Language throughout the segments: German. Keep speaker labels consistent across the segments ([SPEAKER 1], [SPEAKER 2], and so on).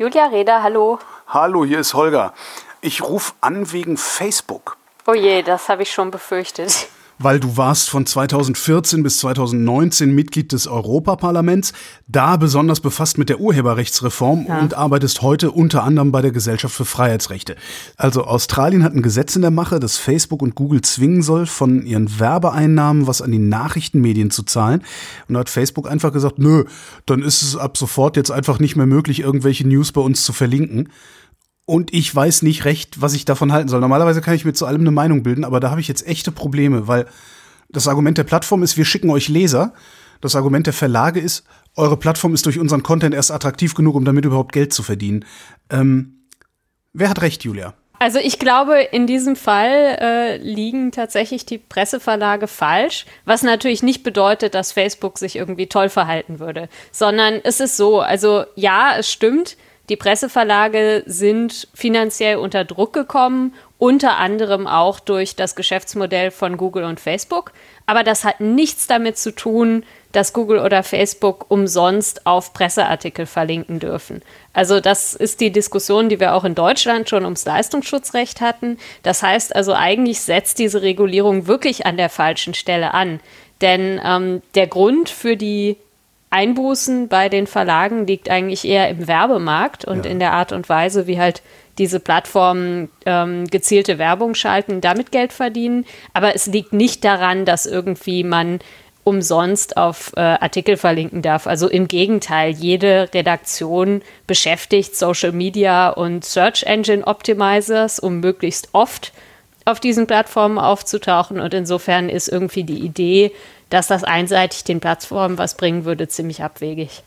[SPEAKER 1] Julia Reda, hallo.
[SPEAKER 2] Hallo, hier ist Holger. Ich rufe an wegen Facebook.
[SPEAKER 1] Oh je, das habe ich schon befürchtet
[SPEAKER 2] weil du warst von 2014 bis 2019 Mitglied des Europaparlaments, da besonders befasst mit der Urheberrechtsreform ja. und arbeitest heute unter anderem bei der Gesellschaft für Freiheitsrechte. Also Australien hat ein Gesetz in der Mache, das Facebook und Google zwingen soll, von ihren Werbeeinnahmen was an die Nachrichtenmedien zu zahlen. Und da hat Facebook einfach gesagt, nö, dann ist es ab sofort jetzt einfach nicht mehr möglich, irgendwelche News bei uns zu verlinken und ich weiß nicht recht, was ich davon halten soll. Normalerweise kann ich mir zu allem eine Meinung bilden, aber da habe ich jetzt echte Probleme, weil das Argument der Plattform ist, wir schicken euch Leser. Das Argument der Verlage ist, eure Plattform ist durch unseren Content erst attraktiv genug, um damit überhaupt Geld zu verdienen. Ähm, wer hat recht, Julia?
[SPEAKER 1] Also ich glaube, in diesem Fall äh, liegen tatsächlich die Presseverlage falsch, was natürlich nicht bedeutet, dass Facebook sich irgendwie toll verhalten würde, sondern es ist so, also ja, es stimmt, die Presseverlage sind finanziell unter Druck gekommen, unter anderem auch durch das Geschäftsmodell von Google und Facebook. Aber das hat nichts damit zu tun, dass Google oder Facebook umsonst auf Presseartikel verlinken dürfen. Also das ist die Diskussion, die wir auch in Deutschland schon ums Leistungsschutzrecht hatten. Das heißt also eigentlich setzt diese Regulierung wirklich an der falschen Stelle an. Denn ähm, der Grund für die Einbußen bei den Verlagen liegt eigentlich eher im Werbemarkt und ja. in der Art und Weise, wie halt diese Plattformen ähm, gezielte Werbung schalten, damit Geld verdienen. Aber es liegt nicht daran, dass irgendwie man umsonst auf äh, Artikel verlinken darf. Also im Gegenteil, jede Redaktion beschäftigt Social Media und Search Engine Optimizers, um möglichst oft auf diesen Plattformen aufzutauchen. Und insofern ist irgendwie die Idee, dass das einseitig den Plattformen was bringen würde, ziemlich abwegig.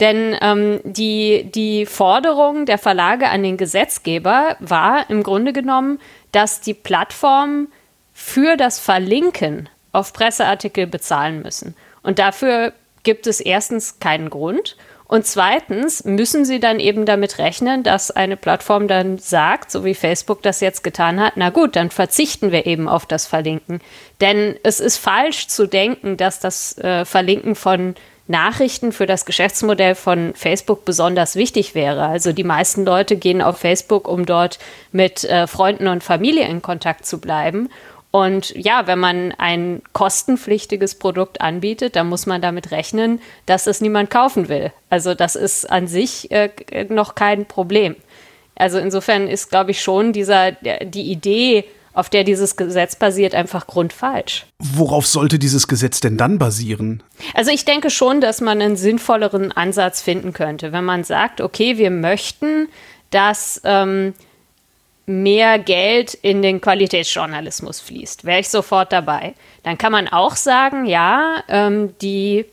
[SPEAKER 1] Denn ähm, die, die Forderung der Verlage an den Gesetzgeber war im Grunde genommen, dass die Plattformen für das Verlinken auf Presseartikel bezahlen müssen. Und dafür gibt es erstens keinen Grund. Und zweitens müssen sie dann eben damit rechnen, dass eine Plattform dann sagt, so wie Facebook das jetzt getan hat, na gut, dann verzichten wir eben auf das Verlinken. Denn es ist falsch zu denken, dass das äh, Verlinken von Nachrichten für das Geschäftsmodell von Facebook besonders wichtig wäre. Also die meisten Leute gehen auf Facebook, um dort mit äh, Freunden und Familie in Kontakt zu bleiben. Und ja, wenn man ein kostenpflichtiges Produkt anbietet, dann muss man damit rechnen, dass es niemand kaufen will. Also das ist an sich äh, noch kein Problem. Also insofern ist, glaube ich, schon dieser, die Idee, auf der dieses Gesetz basiert, einfach grundfalsch.
[SPEAKER 2] Worauf sollte dieses Gesetz denn dann basieren?
[SPEAKER 1] Also ich denke schon, dass man einen sinnvolleren Ansatz finden könnte, wenn man sagt, okay, wir möchten, dass ähm, mehr Geld in den Qualitätsjournalismus fließt. Wäre ich sofort dabei. Dann kann man auch sagen, ja, ähm, die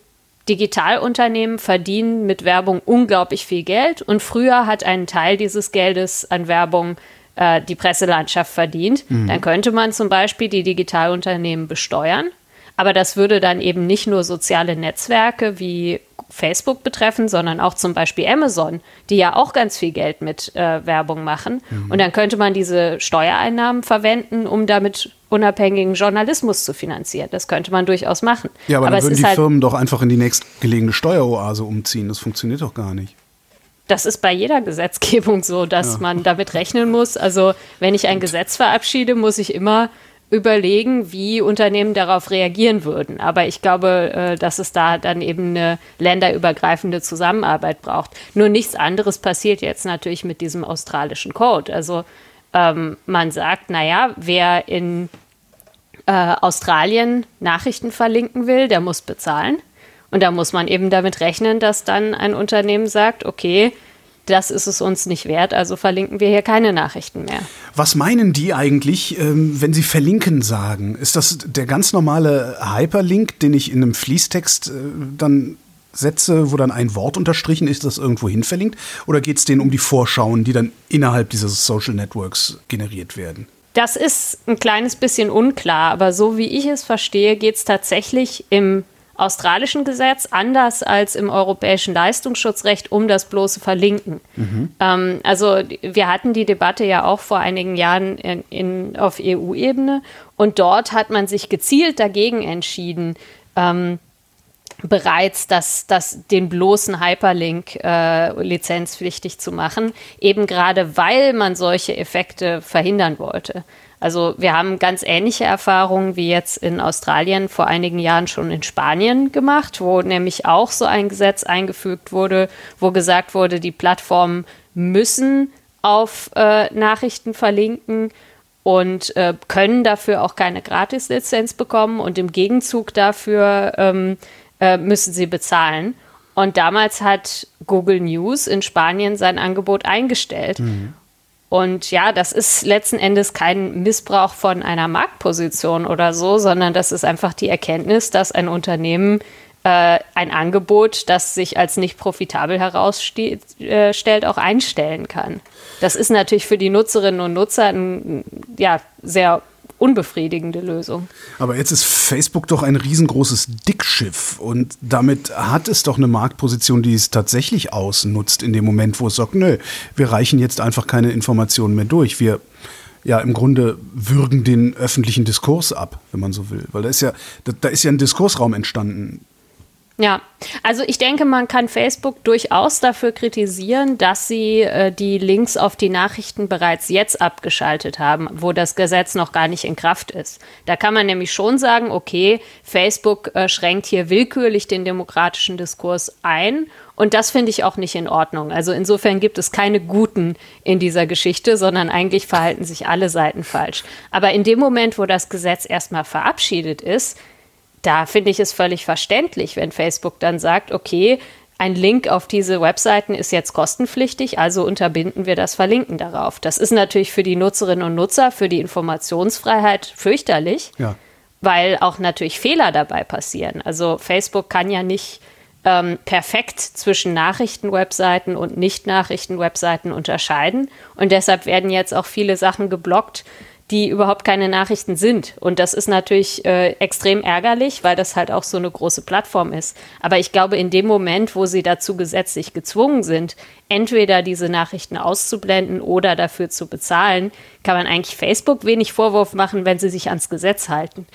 [SPEAKER 1] Digitalunternehmen verdienen mit Werbung unglaublich viel Geld und früher hat ein Teil dieses Geldes an Werbung äh, die Presselandschaft verdient. Mhm. Dann könnte man zum Beispiel die Digitalunternehmen besteuern. Aber das würde dann eben nicht nur soziale Netzwerke wie Facebook betreffen, sondern auch zum Beispiel Amazon, die ja auch ganz viel Geld mit äh, Werbung machen. Mhm. Und dann könnte man diese Steuereinnahmen verwenden, um damit unabhängigen Journalismus zu finanzieren. Das könnte man durchaus machen.
[SPEAKER 2] Ja, aber, aber dann würden die halt Firmen doch einfach in die nächstgelegene Steueroase umziehen. Das funktioniert doch gar nicht.
[SPEAKER 1] Das ist bei jeder Gesetzgebung so, dass ja. man damit rechnen muss. Also wenn ich ein Gesetz verabschiede, muss ich immer überlegen, wie Unternehmen darauf reagieren würden. Aber ich glaube, äh, dass es da dann eben eine länderübergreifende Zusammenarbeit braucht. Nur nichts anderes passiert jetzt natürlich mit diesem australischen Code. Also ähm, man sagt, naja, wer in äh, Australien Nachrichten verlinken will, der muss bezahlen. Und da muss man eben damit rechnen, dass dann ein Unternehmen sagt, okay, das ist es uns nicht wert, also verlinken wir hier keine Nachrichten mehr.
[SPEAKER 2] Was meinen die eigentlich, ähm, wenn sie verlinken sagen? Ist das der ganz normale Hyperlink, den ich in einem Fließtext äh, dann setze, wo dann ein Wort unterstrichen ist, das irgendwo hin verlinkt? Oder geht es denen um die Vorschauen, die dann innerhalb dieses Social Networks generiert werden?
[SPEAKER 1] Das ist ein kleines bisschen unklar, aber so wie ich es verstehe, geht es tatsächlich im australischen Gesetz anders als im europäischen Leistungsschutzrecht um das bloße Verlinken. Mhm. Ähm, also wir hatten die Debatte ja auch vor einigen Jahren in, in, auf EU-Ebene und dort hat man sich gezielt dagegen entschieden, ähm, bereits das, das, den bloßen Hyperlink äh, lizenzpflichtig zu machen, eben gerade weil man solche Effekte verhindern wollte. Also wir haben ganz ähnliche Erfahrungen wie jetzt in Australien vor einigen Jahren schon in Spanien gemacht, wo nämlich auch so ein Gesetz eingefügt wurde, wo gesagt wurde, die Plattformen müssen auf äh, Nachrichten verlinken und äh, können dafür auch keine Gratislizenz bekommen und im Gegenzug dafür ähm, äh, müssen sie bezahlen. Und damals hat Google News in Spanien sein Angebot eingestellt. Mhm. Und ja, das ist letzten Endes kein Missbrauch von einer Marktposition oder so, sondern das ist einfach die Erkenntnis, dass ein Unternehmen äh, ein Angebot, das sich als nicht profitabel herausstellt, äh, auch einstellen kann. Das ist natürlich für die Nutzerinnen und Nutzer ein ja, sehr unbefriedigende Lösung.
[SPEAKER 2] Aber jetzt ist Facebook doch ein riesengroßes Dickschiff und damit hat es doch eine Marktposition, die es tatsächlich ausnutzt in dem Moment, wo es sagt, nö, wir reichen jetzt einfach keine Informationen mehr durch. Wir ja im Grunde würgen den öffentlichen Diskurs ab, wenn man so will. Weil da ist ja, da, da ist ja ein Diskursraum entstanden,
[SPEAKER 1] ja, also ich denke, man kann Facebook durchaus dafür kritisieren, dass sie äh, die Links auf die Nachrichten bereits jetzt abgeschaltet haben, wo das Gesetz noch gar nicht in Kraft ist. Da kann man nämlich schon sagen, okay, Facebook äh, schränkt hier willkürlich den demokratischen Diskurs ein und das finde ich auch nicht in Ordnung. Also insofern gibt es keine Guten in dieser Geschichte, sondern eigentlich verhalten sich alle Seiten falsch. Aber in dem Moment, wo das Gesetz erstmal verabschiedet ist, da finde ich es völlig verständlich, wenn Facebook dann sagt, okay, ein Link auf diese Webseiten ist jetzt kostenpflichtig, also unterbinden wir das Verlinken darauf. Das ist natürlich für die Nutzerinnen und Nutzer, für die Informationsfreiheit fürchterlich, ja. weil auch natürlich Fehler dabei passieren. Also Facebook kann ja nicht ähm, perfekt zwischen Nachrichtenwebseiten und Nicht-Nachrichten-Webseiten unterscheiden. Und deshalb werden jetzt auch viele Sachen geblockt, die überhaupt keine Nachrichten sind. Und das ist natürlich äh, extrem ärgerlich, weil das halt auch so eine große Plattform ist. Aber ich glaube, in dem Moment, wo sie dazu gesetzlich gezwungen sind, entweder diese Nachrichten auszublenden oder dafür zu bezahlen, kann man eigentlich Facebook wenig Vorwurf machen, wenn sie sich ans Gesetz halten.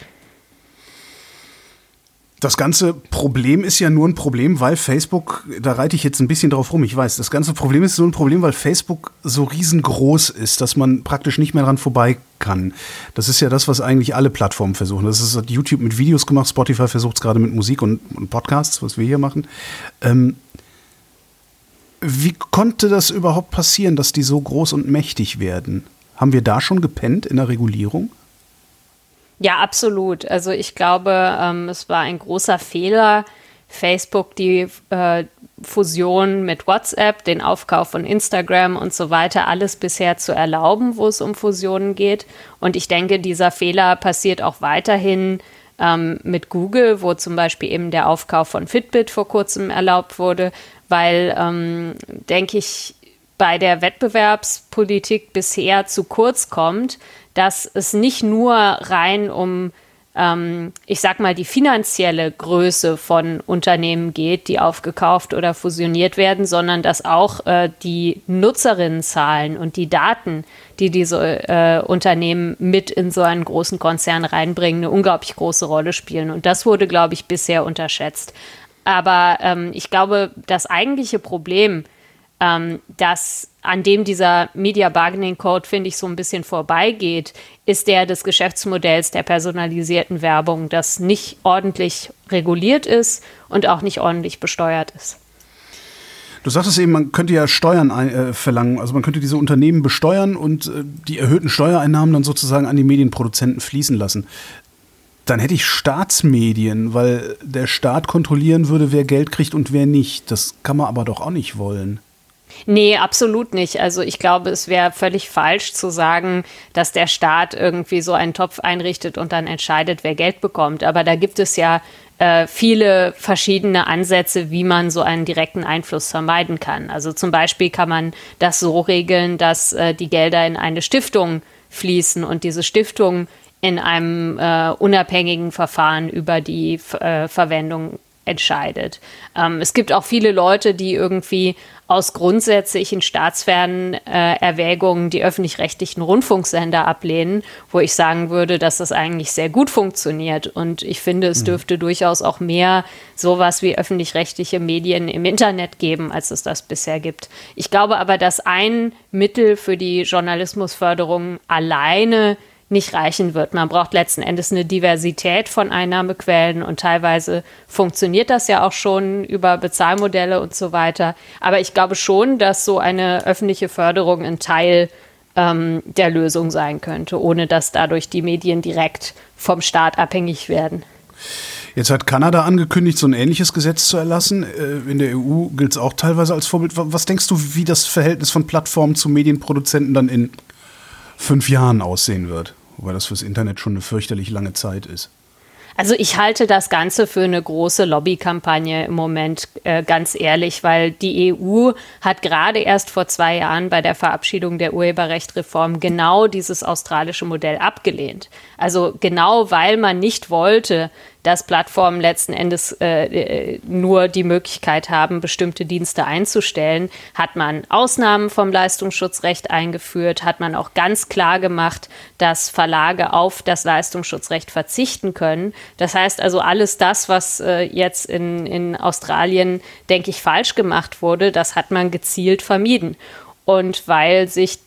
[SPEAKER 2] Das ganze Problem ist ja nur ein Problem, weil Facebook, da reite ich jetzt ein bisschen drauf rum, ich weiß, das ganze Problem ist so ein Problem, weil Facebook so riesengroß ist, dass man praktisch nicht mehr dran vorbei kann. Das ist ja das, was eigentlich alle Plattformen versuchen. Das ist YouTube mit Videos gemacht, Spotify versucht es gerade mit Musik und, und, Podcasts, was wir hier machen. Ähm, wie konnte das überhaupt passieren, dass die so groß und mächtig werden? Haben wir da schon gepennt in der Regulierung?
[SPEAKER 1] Ja, absolut. Also ich glaube, ähm, es war ein großer Fehler, Facebook die äh, Fusion mit WhatsApp, den Aufkauf von Instagram und so weiter, alles bisher zu erlauben, wo es um Fusionen geht. Und ich denke, dieser Fehler passiert auch weiterhin ähm, mit Google, wo zum Beispiel eben der Aufkauf von Fitbit vor kurzem erlaubt wurde, weil, ähm, denke ich, bei der Wettbewerbspolitik bisher zu kurz kommt, dass es nicht nur rein um, ähm, ich sag mal, die finanzielle Größe von Unternehmen geht, die aufgekauft oder fusioniert werden, sondern dass auch äh, die Nutzerinnenzahlen und die Daten, die diese äh, Unternehmen mit in so einen großen Konzern reinbringen, eine unglaublich große Rolle spielen. Und das wurde, glaube ich, bisher unterschätzt. Aber ähm, ich glaube, das eigentliche Problem, ähm, dass an dem dieser Media Bargaining Code, finde ich, so ein bisschen vorbeigeht, ist der des Geschäftsmodells der personalisierten Werbung, das nicht ordentlich reguliert ist und auch nicht ordentlich besteuert ist.
[SPEAKER 2] Du sagtest eben, man könnte ja Steuern äh, verlangen, also man könnte diese Unternehmen besteuern und äh, die erhöhten Steuereinnahmen dann sozusagen an die Medienproduzenten fließen lassen. Dann hätte ich Staatsmedien, weil der Staat kontrollieren würde, wer Geld kriegt und wer nicht. Das kann man aber doch auch nicht wollen.
[SPEAKER 1] Nee, absolut nicht. Also ich glaube, es wäre völlig falsch zu sagen, dass der Staat irgendwie so einen Topf einrichtet und dann entscheidet, wer Geld bekommt. Aber da gibt es ja äh, viele verschiedene Ansätze, wie man so einen direkten Einfluss vermeiden kann. Also zum Beispiel kann man das so regeln, dass äh, die Gelder in eine Stiftung fließen und diese Stiftung in einem äh, unabhängigen Verfahren über die äh, Verwendung entscheidet. Ähm, es gibt auch viele Leute, die irgendwie aus grundsätzlichen staatsfernen äh, Erwägungen die öffentlich-rechtlichen Rundfunksender ablehnen, wo ich sagen würde, dass das eigentlich sehr gut funktioniert. Und ich finde, es mhm. dürfte durchaus auch mehr sowas wie öffentlich-rechtliche Medien im Internet geben, als es das bisher gibt. Ich glaube aber, dass ein Mittel für die Journalismusförderung alleine nicht reichen wird. Man braucht letzten Endes eine Diversität von Einnahmequellen und teilweise funktioniert das ja auch schon über Bezahlmodelle und so weiter. Aber ich glaube schon, dass so eine öffentliche Förderung ein Teil ähm, der Lösung sein könnte, ohne dass dadurch die Medien direkt vom Staat abhängig werden.
[SPEAKER 2] Jetzt hat Kanada angekündigt, so ein ähnliches Gesetz zu erlassen. Äh, in der EU gilt es auch teilweise als Vorbild. Was denkst du, wie das Verhältnis von Plattformen zu Medienproduzenten dann in fünf Jahren aussehen wird. Wobei das fürs Internet schon eine fürchterlich lange Zeit ist.
[SPEAKER 1] Also ich halte das Ganze für eine große Lobbykampagne im Moment, äh, ganz ehrlich, weil die EU hat gerade erst vor zwei Jahren bei der Verabschiedung der Urheberrechtreform genau dieses australische Modell abgelehnt. Also genau weil man nicht wollte, dass Plattformen letzten Endes äh, äh, nur die Möglichkeit haben, bestimmte Dienste einzustellen, hat man Ausnahmen vom Leistungsschutzrecht eingeführt, hat man auch ganz klar gemacht, dass Verlage auf das Leistungsschutzrecht verzichten können. Das heißt also, alles das, was äh, jetzt in, in Australien, denke ich, falsch gemacht wurde, das hat man gezielt vermieden. Und weil sich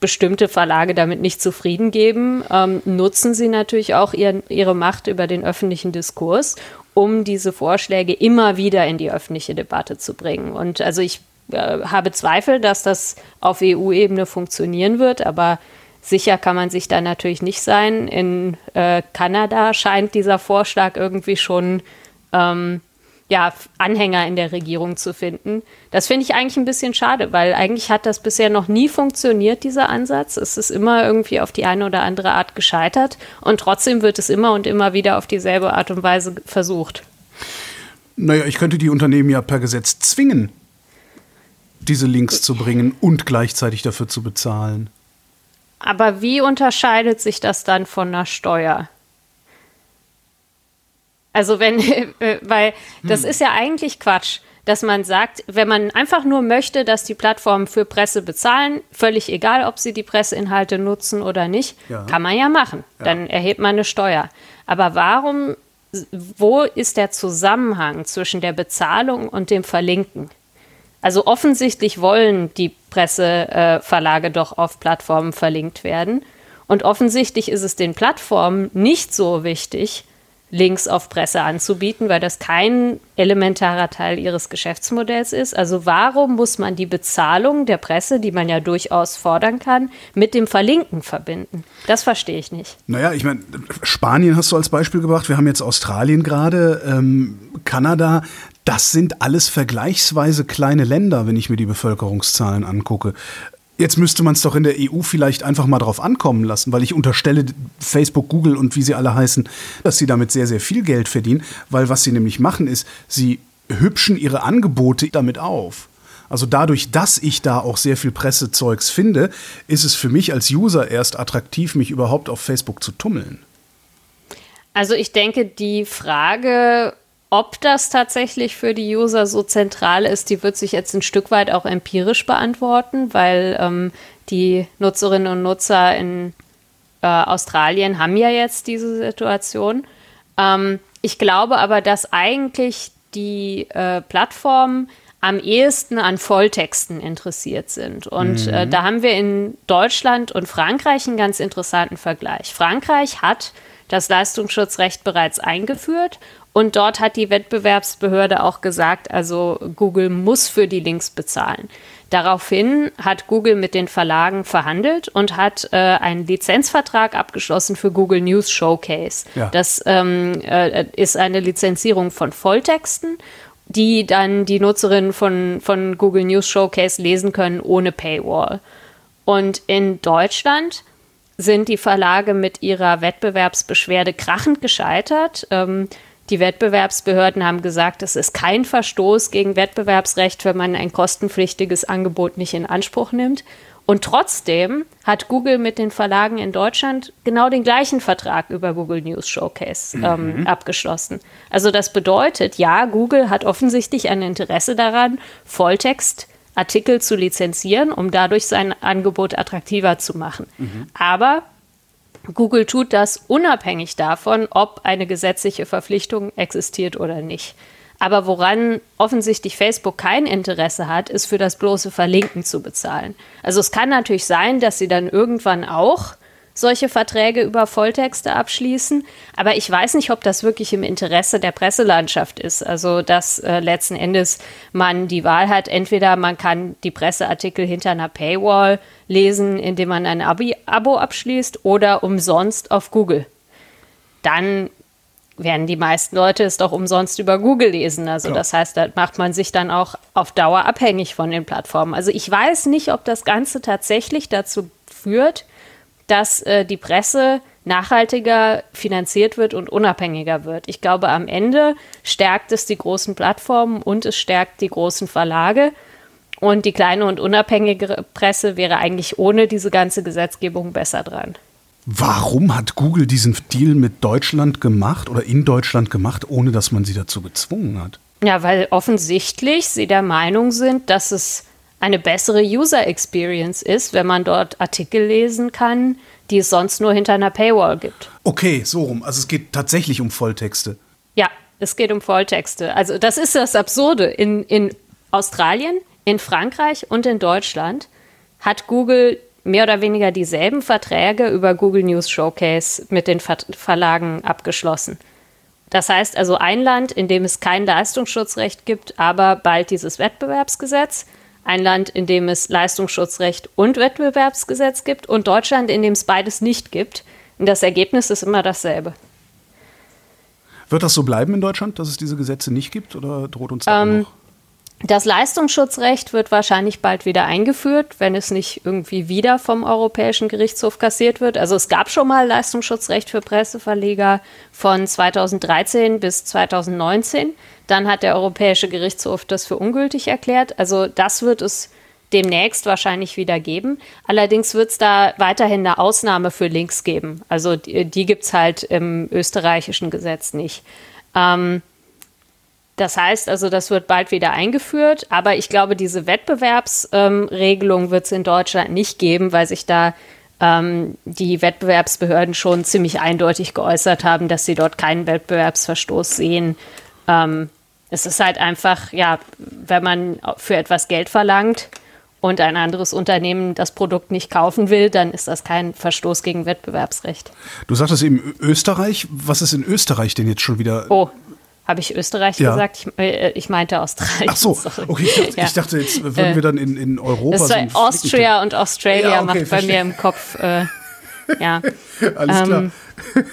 [SPEAKER 1] bestimmte Verlage damit nicht zufrieden geben, ähm, nutzen sie natürlich auch ihren, ihre Macht über den öffentlichen Diskurs, um diese Vorschläge immer wieder in die öffentliche Debatte zu bringen. Und also ich äh, habe Zweifel, dass das auf EU-Ebene funktionieren wird, aber sicher kann man sich da natürlich nicht sein. In äh, Kanada scheint dieser Vorschlag irgendwie schon ähm, ja, Anhänger in der Regierung zu finden. Das finde ich eigentlich ein bisschen schade, weil eigentlich hat das bisher noch nie funktioniert, dieser Ansatz. Es ist immer irgendwie auf die eine oder andere Art gescheitert und trotzdem wird es immer und immer wieder auf dieselbe Art und Weise versucht.
[SPEAKER 2] Naja, ich könnte die Unternehmen ja per Gesetz zwingen, diese Links zu bringen und gleichzeitig dafür zu bezahlen.
[SPEAKER 1] Aber wie unterscheidet sich das dann von einer Steuer? Also wenn, äh, weil das hm. ist ja eigentlich Quatsch, dass man sagt, wenn man einfach nur möchte, dass die Plattformen für Presse bezahlen, völlig egal, ob sie die Presseinhalte nutzen oder nicht, ja. kann man ja machen. Ja. Dann erhebt man eine Steuer. Aber warum, wo ist der Zusammenhang zwischen der Bezahlung und dem Verlinken? Also offensichtlich wollen die Presseverlage äh, doch auf Plattformen verlinkt werden. Und offensichtlich ist es den Plattformen nicht so wichtig, Links auf Presse anzubieten, weil das kein elementarer Teil ihres Geschäftsmodells ist. Also warum muss man die Bezahlung der Presse, die man ja durchaus fordern kann, mit dem Verlinken verbinden? Das verstehe ich nicht.
[SPEAKER 2] Naja, ich meine, Spanien hast du als Beispiel gebracht, wir haben jetzt Australien gerade, ähm, Kanada. Das sind alles vergleichsweise kleine Länder, wenn ich mir die Bevölkerungszahlen angucke. Jetzt müsste man es doch in der EU vielleicht einfach mal drauf ankommen lassen, weil ich unterstelle Facebook, Google und wie sie alle heißen, dass sie damit sehr, sehr viel Geld verdienen, weil was sie nämlich machen ist, sie hübschen ihre Angebote damit auf. Also dadurch, dass ich da auch sehr viel Pressezeugs finde, ist es für mich als User erst attraktiv, mich überhaupt auf Facebook zu tummeln.
[SPEAKER 1] Also ich denke, die Frage, ob das tatsächlich für die User so zentral ist, die wird sich jetzt ein Stück weit auch empirisch beantworten, weil ähm, die Nutzerinnen und Nutzer in äh, Australien haben ja jetzt diese Situation. Ähm, ich glaube aber, dass eigentlich die äh, Plattformen am ehesten an Volltexten interessiert sind. Und äh, mhm. äh, da haben wir in Deutschland und Frankreich einen ganz interessanten Vergleich. Frankreich hat das Leistungsschutzrecht bereits eingeführt und dort hat die Wettbewerbsbehörde auch gesagt, also Google muss für die Links bezahlen. Daraufhin hat Google mit den Verlagen verhandelt und hat äh, einen Lizenzvertrag abgeschlossen für Google News Showcase. Ja. Das ähm, äh, ist eine Lizenzierung von Volltexten, die dann die Nutzerinnen von, von Google News Showcase lesen können ohne Paywall. Und in Deutschland sind die Verlage mit ihrer Wettbewerbsbeschwerde krachend gescheitert. Ähm, die Wettbewerbsbehörden haben gesagt, es ist kein Verstoß gegen Wettbewerbsrecht, wenn man ein kostenpflichtiges Angebot nicht in Anspruch nimmt. Und trotzdem hat Google mit den Verlagen in Deutschland genau den gleichen Vertrag über Google News Showcase ähm, mhm. abgeschlossen. Also das bedeutet, ja, Google hat offensichtlich ein Interesse daran, Volltextartikel zu lizenzieren, um dadurch sein Angebot attraktiver zu machen. Mhm. Aber Google tut das unabhängig davon, ob eine gesetzliche Verpflichtung existiert oder nicht. Aber woran offensichtlich Facebook kein Interesse hat, ist für das bloße Verlinken zu bezahlen. Also es kann natürlich sein, dass sie dann irgendwann auch solche Verträge über Volltexte abschließen. Aber ich weiß nicht, ob das wirklich im Interesse der Presselandschaft ist. Also, dass äh, letzten Endes man die Wahl hat, entweder man kann die Presseartikel hinter einer Paywall lesen, indem man ein Abi Abo abschließt, oder umsonst auf Google. Dann werden die meisten Leute es doch umsonst über Google lesen. Also ja. das heißt, da macht man sich dann auch auf Dauer abhängig von den Plattformen. Also ich weiß nicht, ob das Ganze tatsächlich dazu führt, dass äh, die Presse nachhaltiger finanziert wird und unabhängiger wird. Ich glaube, am Ende stärkt es die großen Plattformen und es stärkt die großen Verlage. Und die kleine und unabhängige Presse wäre eigentlich ohne diese ganze Gesetzgebung besser dran.
[SPEAKER 2] Warum hat Google diesen Deal mit Deutschland gemacht oder in Deutschland gemacht, ohne dass man sie dazu gezwungen hat?
[SPEAKER 1] Ja, weil offensichtlich sie der Meinung sind, dass es eine bessere User Experience ist, wenn man dort Artikel lesen kann, die es sonst nur hinter einer Paywall gibt.
[SPEAKER 2] Okay, so rum. Also es geht tatsächlich um Volltexte.
[SPEAKER 1] Ja, es geht um Volltexte. Also das ist das Absurde. In, in Australien, in Frankreich und in Deutschland hat Google mehr oder weniger dieselben Verträge über Google News Showcase mit den Ver Verlagen abgeschlossen. Das heißt also ein Land, in dem es kein Leistungsschutzrecht gibt, aber bald dieses Wettbewerbsgesetz. Ein Land, in dem es Leistungsschutzrecht und Wettbewerbsgesetz gibt und Deutschland, in dem es beides nicht gibt. Und das Ergebnis ist immer dasselbe.
[SPEAKER 2] Wird das so bleiben in Deutschland, dass es diese Gesetze nicht gibt oder droht uns da ähm, noch?
[SPEAKER 1] Das Leistungsschutzrecht wird wahrscheinlich bald wieder eingeführt, wenn es nicht irgendwie wieder vom Europäischen Gerichtshof kassiert wird. Also es gab schon mal Leistungsschutzrecht für Presseverleger von 2013 bis 2019. Dann hat der Europäische Gerichtshof das für ungültig erklärt. Also das wird es demnächst wahrscheinlich wieder geben. Allerdings wird es da weiterhin eine Ausnahme für Links geben. Also die, die gibt es halt im österreichischen Gesetz nicht. Ähm, das heißt also, das wird bald wieder eingeführt, aber ich glaube, diese Wettbewerbsregelung ähm, wird es in Deutschland nicht geben, weil sich da ähm, die Wettbewerbsbehörden schon ziemlich eindeutig geäußert haben, dass sie dort keinen Wettbewerbsverstoß sehen. Ähm, es ist halt einfach, ja, wenn man für etwas Geld verlangt und ein anderes Unternehmen das Produkt nicht kaufen will, dann ist das kein Verstoß gegen Wettbewerbsrecht.
[SPEAKER 2] Du sagtest eben Österreich. Was ist in Österreich denn jetzt schon wieder?
[SPEAKER 1] Oh, habe ich Österreich ja. gesagt? Ich, äh, ich, meinte Australien.
[SPEAKER 2] Ach so, okay. Ich dachte, ja. ich dachte jetzt würden wir dann in, in Europa.
[SPEAKER 1] Das
[SPEAKER 2] so
[SPEAKER 1] Austria und Australia ja, okay, macht verstehe. bei mir im Kopf. Äh, ja.
[SPEAKER 2] Alles ähm, klar.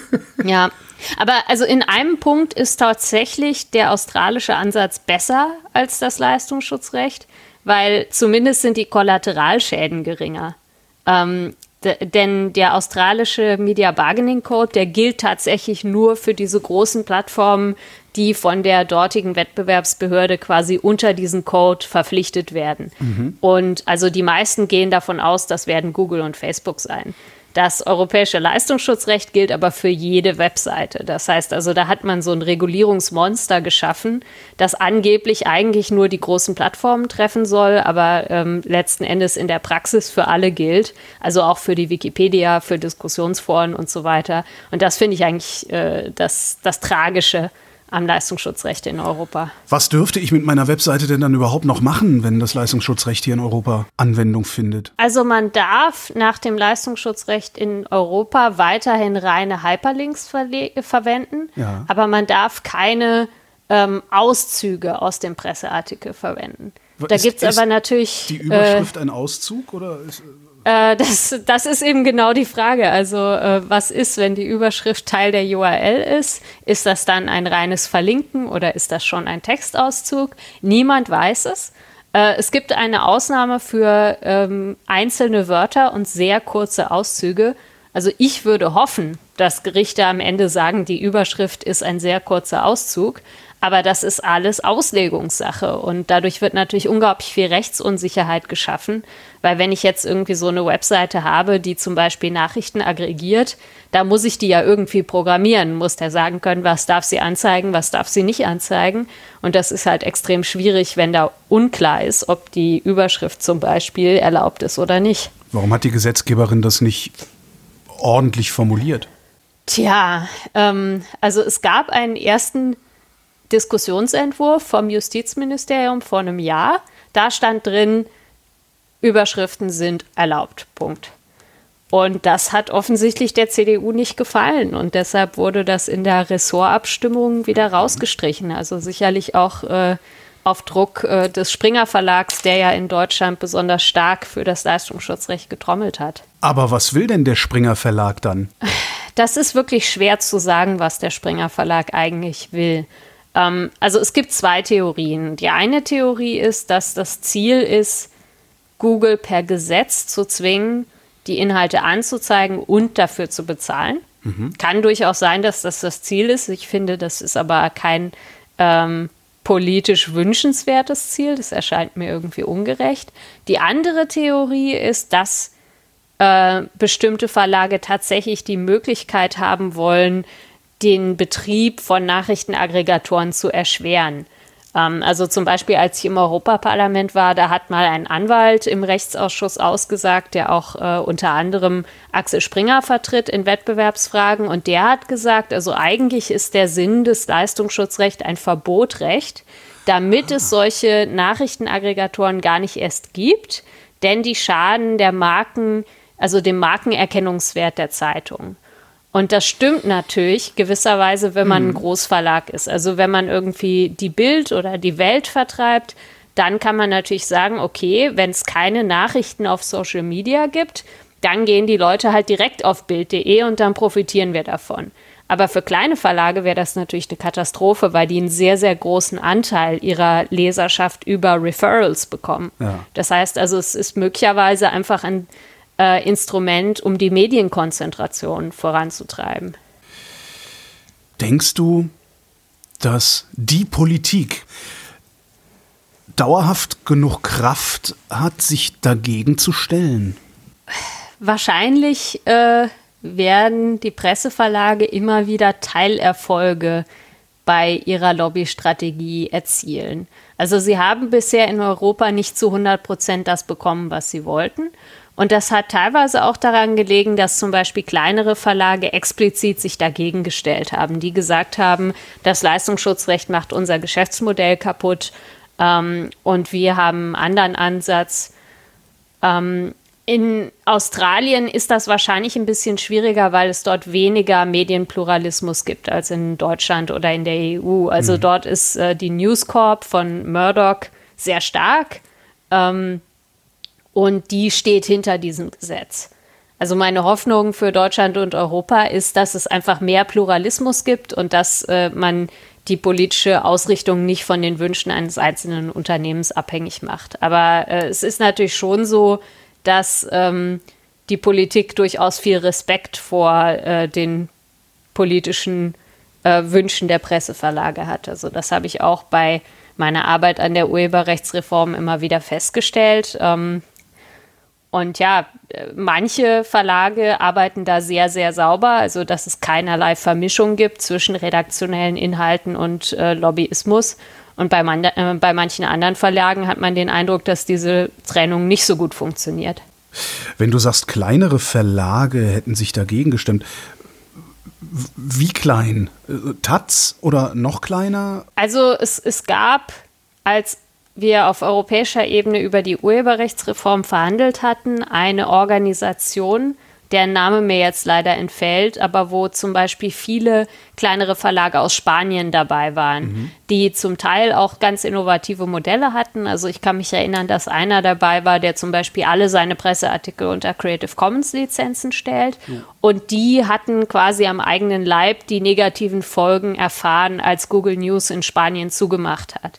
[SPEAKER 1] ja. Aber also in einem Punkt ist tatsächlich der australische Ansatz besser als das Leistungsschutzrecht, weil zumindest sind die Kollateralschäden geringer. Ähm, denn der australische Media Bargaining Code, der gilt tatsächlich nur für diese großen Plattformen, die von der dortigen Wettbewerbsbehörde quasi unter diesen Code verpflichtet werden. Mhm. Und also die meisten gehen davon aus, das werden Google und Facebook sein. Das europäische Leistungsschutzrecht gilt aber für jede Webseite. Das heißt also, da hat man so ein Regulierungsmonster geschaffen, das angeblich eigentlich nur die großen Plattformen treffen soll, aber ähm, letzten Endes in der Praxis für alle gilt. Also auch für die Wikipedia, für Diskussionsforen und so weiter. Und das finde ich eigentlich äh, das, das Tragische am Leistungsschutzrecht in Europa.
[SPEAKER 2] Was dürfte ich mit meiner Webseite denn dann überhaupt noch machen, wenn das Leistungsschutzrecht hier in Europa Anwendung findet?
[SPEAKER 1] Also man darf nach dem Leistungsschutzrecht in Europa weiterhin reine Hyperlinks verwenden, ja. aber man darf keine ähm, Auszüge aus dem Presseartikel verwenden. Da gibt es aber natürlich.
[SPEAKER 2] Die Überschrift äh, ein Auszug oder ist,
[SPEAKER 1] äh, das, das ist eben genau die Frage. Also, äh, was ist, wenn die Überschrift Teil der URL ist? Ist das dann ein reines Verlinken oder ist das schon ein Textauszug? Niemand weiß es. Äh, es gibt eine Ausnahme für ähm, einzelne Wörter und sehr kurze Auszüge. Also ich würde hoffen, dass Gerichte am Ende sagen, die Überschrift ist ein sehr kurzer Auszug. Aber das ist alles Auslegungssache und dadurch wird natürlich unglaublich viel Rechtsunsicherheit geschaffen, weil wenn ich jetzt irgendwie so eine Webseite habe, die zum Beispiel Nachrichten aggregiert, da muss ich die ja irgendwie programmieren, muss der sagen können, was darf sie anzeigen, was darf sie nicht anzeigen. Und das ist halt extrem schwierig, wenn da unklar ist, ob die Überschrift zum Beispiel erlaubt ist oder nicht.
[SPEAKER 2] Warum hat die Gesetzgeberin das nicht ordentlich formuliert?
[SPEAKER 1] Tja, ähm, also es gab einen ersten Diskussionsentwurf vom Justizministerium vor einem Jahr. Da stand drin, Überschriften sind erlaubt. Punkt. Und das hat offensichtlich der CDU nicht gefallen. Und deshalb wurde das in der Ressortabstimmung wieder rausgestrichen. Also sicherlich auch äh, auf Druck äh, des Springer Verlags, der ja in Deutschland besonders stark für das Leistungsschutzrecht getrommelt hat.
[SPEAKER 2] Aber was will denn der Springer Verlag dann?
[SPEAKER 1] Das ist wirklich schwer zu sagen, was der Springer Verlag eigentlich will. Ähm, also es gibt zwei Theorien. Die eine Theorie ist, dass das Ziel ist, Google per Gesetz zu zwingen, die Inhalte anzuzeigen und dafür zu bezahlen. Mhm. Kann durchaus sein, dass das das Ziel ist. Ich finde, das ist aber kein ähm, politisch wünschenswertes Ziel. Das erscheint mir irgendwie ungerecht. Die andere Theorie ist, dass äh, bestimmte Verlage tatsächlich die Möglichkeit haben wollen, den Betrieb von Nachrichtenaggregatoren zu erschweren. Ähm, also zum Beispiel, als ich im Europaparlament war, da hat mal ein Anwalt im Rechtsausschuss ausgesagt, der auch äh, unter anderem Axel Springer vertritt in Wettbewerbsfragen. Und der hat gesagt, also eigentlich ist der Sinn des Leistungsschutzrechts ein Verbotrecht, damit es solche Nachrichtenaggregatoren gar nicht erst gibt, denn die schaden der Marken, also dem Markenerkennungswert der Zeitung. Und das stimmt natürlich gewisserweise, wenn man ein hm. Großverlag ist. Also wenn man irgendwie die Bild oder die Welt vertreibt, dann kann man natürlich sagen, okay, wenn es keine Nachrichten auf Social Media gibt, dann gehen die Leute halt direkt auf bild.de und dann profitieren wir davon. Aber für kleine Verlage wäre das natürlich eine Katastrophe, weil die einen sehr, sehr großen Anteil ihrer Leserschaft über Referrals bekommen. Ja. Das heißt also, es ist möglicherweise einfach ein äh, Instrument, um die Medienkonzentration voranzutreiben.
[SPEAKER 2] Denkst du, dass die Politik dauerhaft genug Kraft hat, sich dagegen zu stellen?
[SPEAKER 1] Wahrscheinlich äh, werden die Presseverlage immer wieder Teilerfolge bei ihrer Lobbystrategie erzielen. Also sie haben bisher in Europa nicht zu 100 Prozent das bekommen, was sie wollten. Und das hat teilweise auch daran gelegen, dass zum Beispiel kleinere Verlage explizit sich dagegen gestellt haben, die gesagt haben, das Leistungsschutzrecht macht unser Geschäftsmodell kaputt ähm, und wir haben einen anderen Ansatz. Ähm, in Australien ist das wahrscheinlich ein bisschen schwieriger, weil es dort weniger Medienpluralismus gibt als in Deutschland oder in der EU. Also mhm. dort ist äh, die News Corp von Murdoch sehr stark. Ähm, und die steht hinter diesem Gesetz. Also meine Hoffnung für Deutschland und Europa ist, dass es einfach mehr Pluralismus gibt und dass äh, man die politische Ausrichtung nicht von den Wünschen eines einzelnen Unternehmens abhängig macht. Aber äh, es ist natürlich schon so, dass ähm, die Politik durchaus viel Respekt vor äh, den politischen äh, Wünschen der Presseverlage hat. Also das habe ich auch bei meiner Arbeit an der Urheberrechtsreform immer wieder festgestellt. Ähm, und ja, manche Verlage arbeiten da sehr, sehr sauber, also dass es keinerlei Vermischung gibt zwischen redaktionellen Inhalten und äh, Lobbyismus. Und bei, man, äh, bei manchen anderen Verlagen hat man den Eindruck, dass diese Trennung nicht so gut funktioniert.
[SPEAKER 2] Wenn du sagst, kleinere Verlage hätten sich dagegen gestimmt, wie klein? Äh, Taz oder noch kleiner?
[SPEAKER 1] Also es, es gab, als wir auf europäischer Ebene über die Urheberrechtsreform verhandelt hatten, eine Organisation, deren Name mir jetzt leider entfällt, aber wo zum Beispiel viele kleinere Verlage aus Spanien dabei waren, mhm. die zum Teil auch ganz innovative Modelle hatten. Also ich kann mich erinnern, dass einer dabei war, der zum Beispiel alle seine Presseartikel unter Creative Commons Lizenzen stellt. Mhm. Und die hatten quasi am eigenen Leib die negativen Folgen erfahren, als Google News in Spanien zugemacht hat.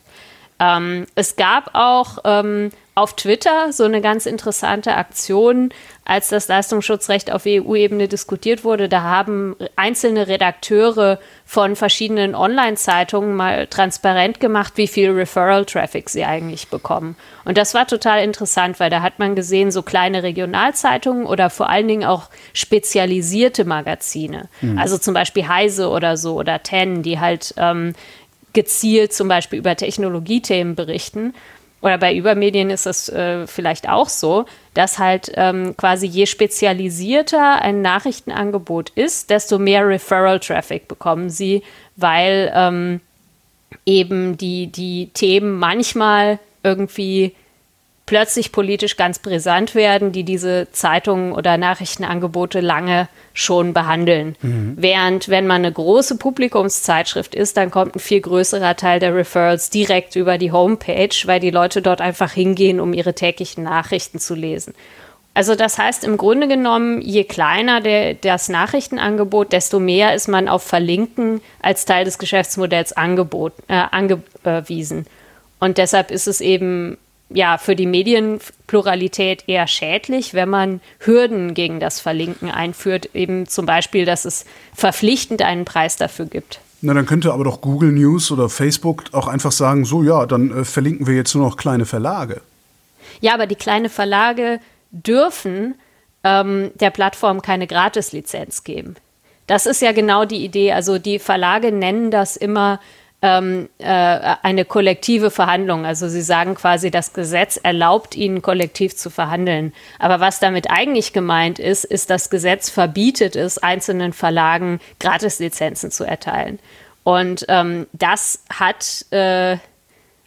[SPEAKER 1] Ähm, es gab auch ähm, auf Twitter so eine ganz interessante Aktion, als das Leistungsschutzrecht auf EU-Ebene diskutiert wurde. Da haben einzelne Redakteure von verschiedenen Online-Zeitungen mal transparent gemacht, wie viel Referral-Traffic sie eigentlich bekommen. Und das war total interessant, weil da hat man gesehen, so kleine Regionalzeitungen oder vor allen Dingen auch spezialisierte Magazine. Mhm. Also zum Beispiel Heise oder so oder Ten, die halt ähm, gezielt zum Beispiel über Technologiethemen berichten. Oder bei Übermedien ist das äh, vielleicht auch so, dass halt ähm, quasi je spezialisierter ein Nachrichtenangebot ist, desto mehr Referral-Traffic bekommen sie, weil ähm, eben die, die Themen manchmal irgendwie plötzlich politisch ganz brisant werden, die diese Zeitungen oder Nachrichtenangebote lange schon behandeln. Mhm. Während wenn man eine große Publikumszeitschrift ist, dann kommt ein viel größerer Teil der Referrals direkt über die Homepage, weil die Leute dort einfach hingehen, um ihre täglichen Nachrichten zu lesen. Also das heißt im Grunde genommen, je kleiner der, das Nachrichtenangebot, desto mehr ist man auf Verlinken als Teil des Geschäftsmodells angebot, äh, angewiesen. Und deshalb ist es eben ja für die Medienpluralität eher schädlich, wenn man Hürden gegen das Verlinken einführt, eben zum Beispiel, dass es verpflichtend einen Preis dafür gibt.
[SPEAKER 2] Na, dann könnte aber doch Google News oder Facebook auch einfach sagen, so ja, dann äh, verlinken wir jetzt nur noch kleine Verlage.
[SPEAKER 1] Ja, aber die kleinen Verlage dürfen ähm, der Plattform keine Gratislizenz geben. Das ist ja genau die Idee. Also die Verlage nennen das immer ähm, äh, eine kollektive Verhandlung. Also sie sagen quasi, das Gesetz erlaubt ihnen kollektiv zu verhandeln. Aber was damit eigentlich gemeint ist, ist, das Gesetz verbietet es, einzelnen Verlagen Gratislizenzen zu erteilen. Und ähm, das hat äh,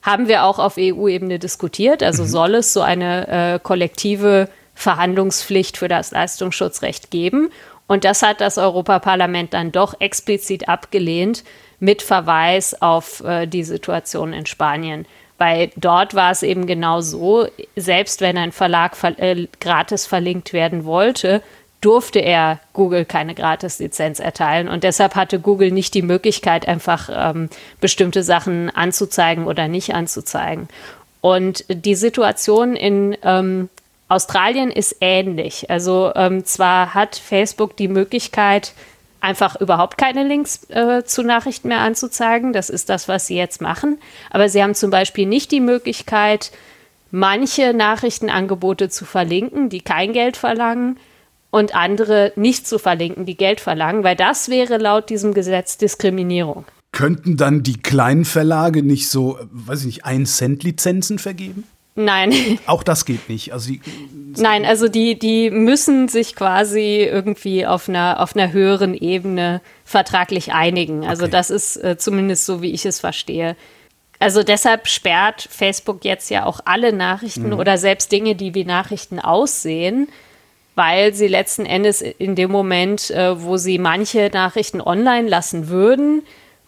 [SPEAKER 1] haben wir auch auf EU-Ebene diskutiert. Also mhm. soll es so eine äh, kollektive Verhandlungspflicht für das Leistungsschutzrecht geben. Und das hat das Europaparlament dann doch explizit abgelehnt, mit Verweis auf äh, die Situation in Spanien. Weil dort war es eben genau so, selbst wenn ein Verlag ver äh, gratis verlinkt werden wollte, durfte er Google keine Gratislizenz erteilen. Und deshalb hatte Google nicht die Möglichkeit, einfach ähm, bestimmte Sachen anzuzeigen oder nicht anzuzeigen. Und die Situation in ähm, Australien ist ähnlich. Also ähm, zwar hat Facebook die Möglichkeit, einfach überhaupt keine Links äh, zu Nachrichten mehr anzuzeigen. Das ist das, was sie jetzt machen. Aber sie haben zum Beispiel nicht die Möglichkeit, manche Nachrichtenangebote zu verlinken, die kein Geld verlangen und andere nicht zu verlinken, die Geld verlangen, weil das wäre laut diesem Gesetz Diskriminierung.
[SPEAKER 2] Könnten dann die kleinen Verlage nicht so, weiß ich nicht, 1 Cent Lizenzen vergeben?
[SPEAKER 1] Nein.
[SPEAKER 2] Auch das geht nicht. Also die,
[SPEAKER 1] Nein, also die, die müssen sich quasi irgendwie auf einer, auf einer höheren Ebene vertraglich einigen. Also okay. das ist äh, zumindest so, wie ich es verstehe. Also deshalb sperrt Facebook jetzt ja auch alle Nachrichten mhm. oder selbst Dinge, die wie Nachrichten aussehen, weil sie letzten Endes in dem Moment, äh, wo sie manche Nachrichten online lassen würden,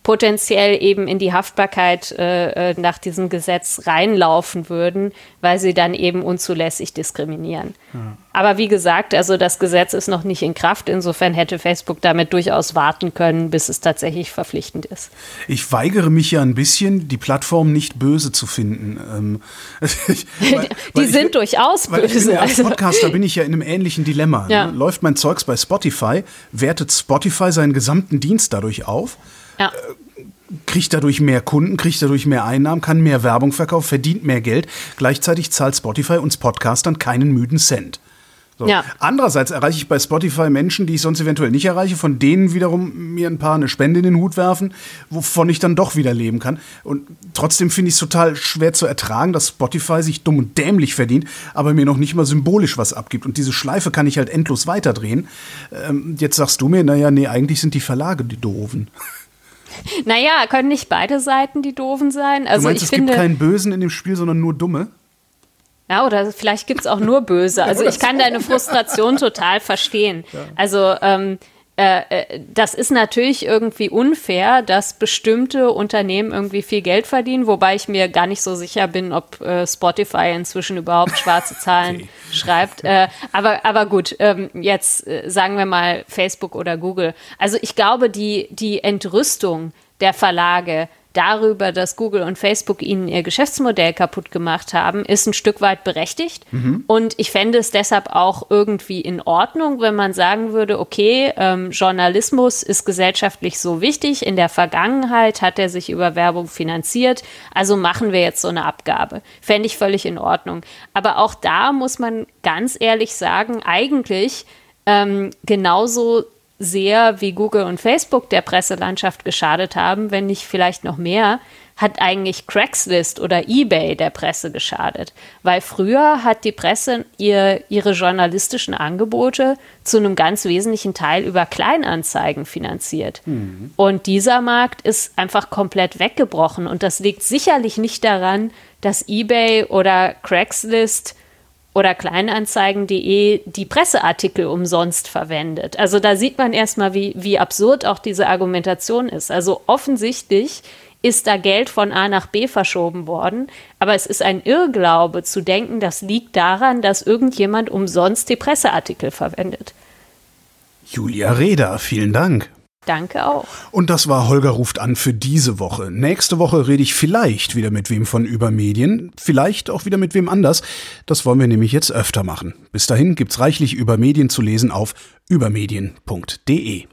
[SPEAKER 1] potenziell eben in die Haftbarkeit äh, äh, nach diesem Gesetz reinlaufen würden, weil sie dann eben unzulässig diskriminieren. Ja. Aber wie gesagt, also das Gesetz ist noch nicht in Kraft. Insofern hätte Facebook damit durchaus warten können, bis es tatsächlich verpflichtend ist.
[SPEAKER 2] Ich weigere mich ja ein bisschen, die Plattform nicht böse zu finden. Ähm,
[SPEAKER 1] ich, weil, die weil sind ich, durchaus böse.
[SPEAKER 2] als also Podcaster bin ich ja in einem ähnlichen Dilemma. Ja. Ne? Läuft mein Zeugs bei Spotify, wertet Spotify seinen gesamten Dienst dadurch auf ja. kriegt dadurch mehr Kunden, kriegt dadurch mehr Einnahmen, kann mehr Werbung verkaufen, verdient mehr Geld. Gleichzeitig zahlt Spotify uns Podcastern keinen müden Cent. So. Ja. Andererseits erreiche ich bei Spotify Menschen, die ich sonst eventuell nicht erreiche, von denen wiederum mir ein paar eine Spende in den Hut werfen, wovon ich dann doch wieder leben kann. Und trotzdem finde ich es total schwer zu ertragen, dass Spotify sich dumm und dämlich verdient, aber mir noch nicht mal symbolisch was abgibt. Und diese Schleife kann ich halt endlos weiterdrehen. Ähm, jetzt sagst du mir, naja, nee, eigentlich sind die Verlage die Doofen.
[SPEAKER 1] Naja, können nicht beide Seiten die Doofen sein? Also
[SPEAKER 2] du meinst,
[SPEAKER 1] ich
[SPEAKER 2] es
[SPEAKER 1] finde,
[SPEAKER 2] gibt keinen Bösen in dem Spiel, sondern nur Dumme?
[SPEAKER 1] Ja, oder vielleicht gibt es auch nur Böse. Also ich kann deine Frustration total verstehen. Also ähm, äh, äh, das ist natürlich irgendwie unfair, dass bestimmte Unternehmen irgendwie viel Geld verdienen, wobei ich mir gar nicht so sicher bin, ob äh, Spotify inzwischen überhaupt schwarze Zahlen okay. schreibt. Äh, aber, aber gut, ähm, jetzt äh, sagen wir mal Facebook oder Google. Also ich glaube, die, die Entrüstung der Verlage darüber, dass Google und Facebook ihnen ihr Geschäftsmodell kaputt gemacht haben, ist ein Stück weit berechtigt. Mhm. Und ich fände es deshalb auch irgendwie in Ordnung, wenn man sagen würde, okay, ähm, Journalismus ist gesellschaftlich so wichtig. In der Vergangenheit hat er sich über Werbung finanziert. Also machen wir jetzt so eine Abgabe. Fände ich völlig in Ordnung. Aber auch da muss man ganz ehrlich sagen, eigentlich ähm, genauso sehr wie Google und Facebook der Presselandschaft geschadet haben, wenn nicht vielleicht noch mehr, hat eigentlich Craigslist oder eBay der Presse geschadet. Weil früher hat die Presse ihr, ihre journalistischen Angebote zu einem ganz wesentlichen Teil über Kleinanzeigen finanziert. Mhm. Und dieser Markt ist einfach komplett weggebrochen. Und das liegt sicherlich nicht daran, dass eBay oder Craigslist oder Kleinanzeigen.de die Presseartikel umsonst verwendet. Also da sieht man erstmal, wie, wie absurd auch diese Argumentation ist. Also offensichtlich ist da Geld von A nach B verschoben worden, aber es ist ein Irrglaube zu denken, das liegt daran, dass irgendjemand umsonst die Presseartikel verwendet.
[SPEAKER 2] Julia Reda, vielen Dank.
[SPEAKER 1] Danke auch.
[SPEAKER 2] Und das war Holger ruft an für diese Woche. Nächste Woche rede ich vielleicht wieder mit wem von Übermedien, vielleicht auch wieder mit wem anders. Das wollen wir nämlich jetzt öfter machen. Bis dahin gibt's reichlich Übermedien zu lesen auf übermedien.de.